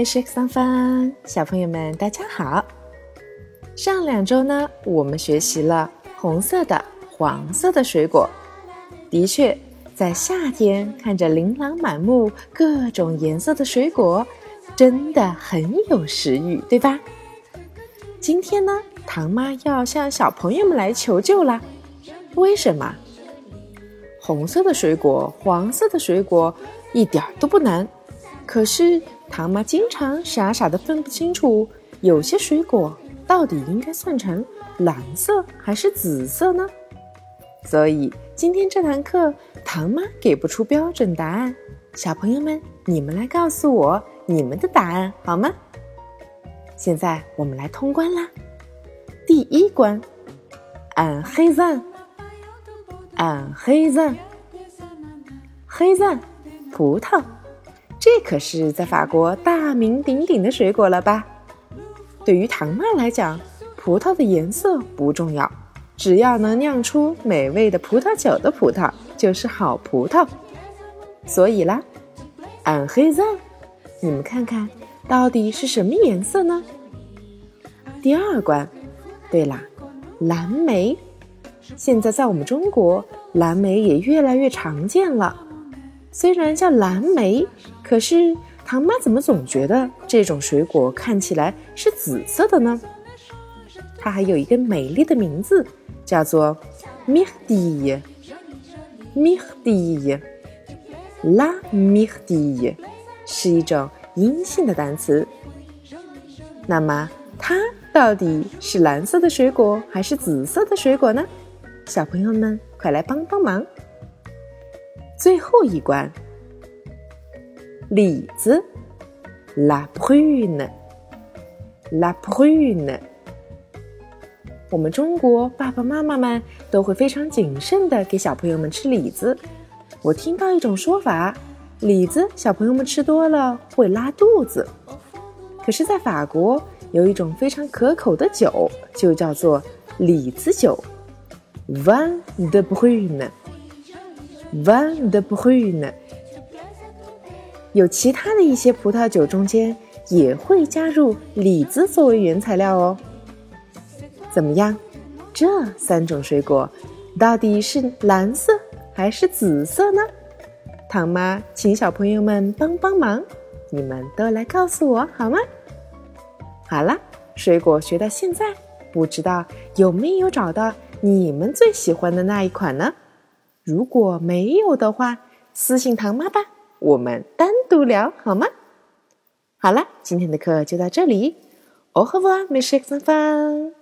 美食三番，小朋友们大家好。上两周呢，我们学习了红色的、黄色的水果。的确，在夏天看着琳琅满目、各种颜色的水果，真的很有食欲，对吧？今天呢，唐妈要向小朋友们来求救啦。为什么？红色的水果、黄色的水果一点都不难，可是糖妈经常傻傻的分不清楚，有些水果到底应该算成蓝色还是紫色呢？所以今天这堂课，糖妈给不出标准答案，小朋友们，你们来告诉我你们的答案好吗？现在我们来通关啦！第一关，按黑赞，按黑赞，黑赞，葡萄，可是在法国大名鼎鼎的水果了吧？对于唐妈来讲，葡萄的颜色不重要，只要能酿出美味的葡萄酒的葡萄就是好葡萄。所以啦，按黑赞，你们看看。到底是什么颜色呢？第二关，对啦，蓝莓。现在在我们中国，蓝莓也越来越常见了。虽然叫蓝莓，可是唐妈怎么总觉得这种水果看起来是紫色的呢？它还有一个美丽的名字，叫做 Mirdi。Mirdi，La Mirdi，是一种。阴性的单词，那么它到底是蓝色的水果还是紫色的水果呢？小朋友们，快来帮帮忙！最后一关，李子，la prune，la prune。我们中国爸爸妈妈们都会非常谨慎的给小朋友们吃李子。我听到一种说法。李子，小朋友们吃多了会拉肚子。可是，在法国有一种非常可口的酒，就叫做李子酒 （Vin de prune。Vin de Brune。有其他的一些葡萄酒中间也会加入李子作为原材料哦。怎么样？这三种水果到底是蓝色还是紫色呢？唐妈，请小朋友们帮帮忙，你们都来告诉我好吗？好了，水果学到现在，不知道有没有找到你们最喜欢的那一款呢？如果没有的话，私信唐妈吧，我们单独聊好吗？好了，今天的课就到这里，哦和哇，美食三方。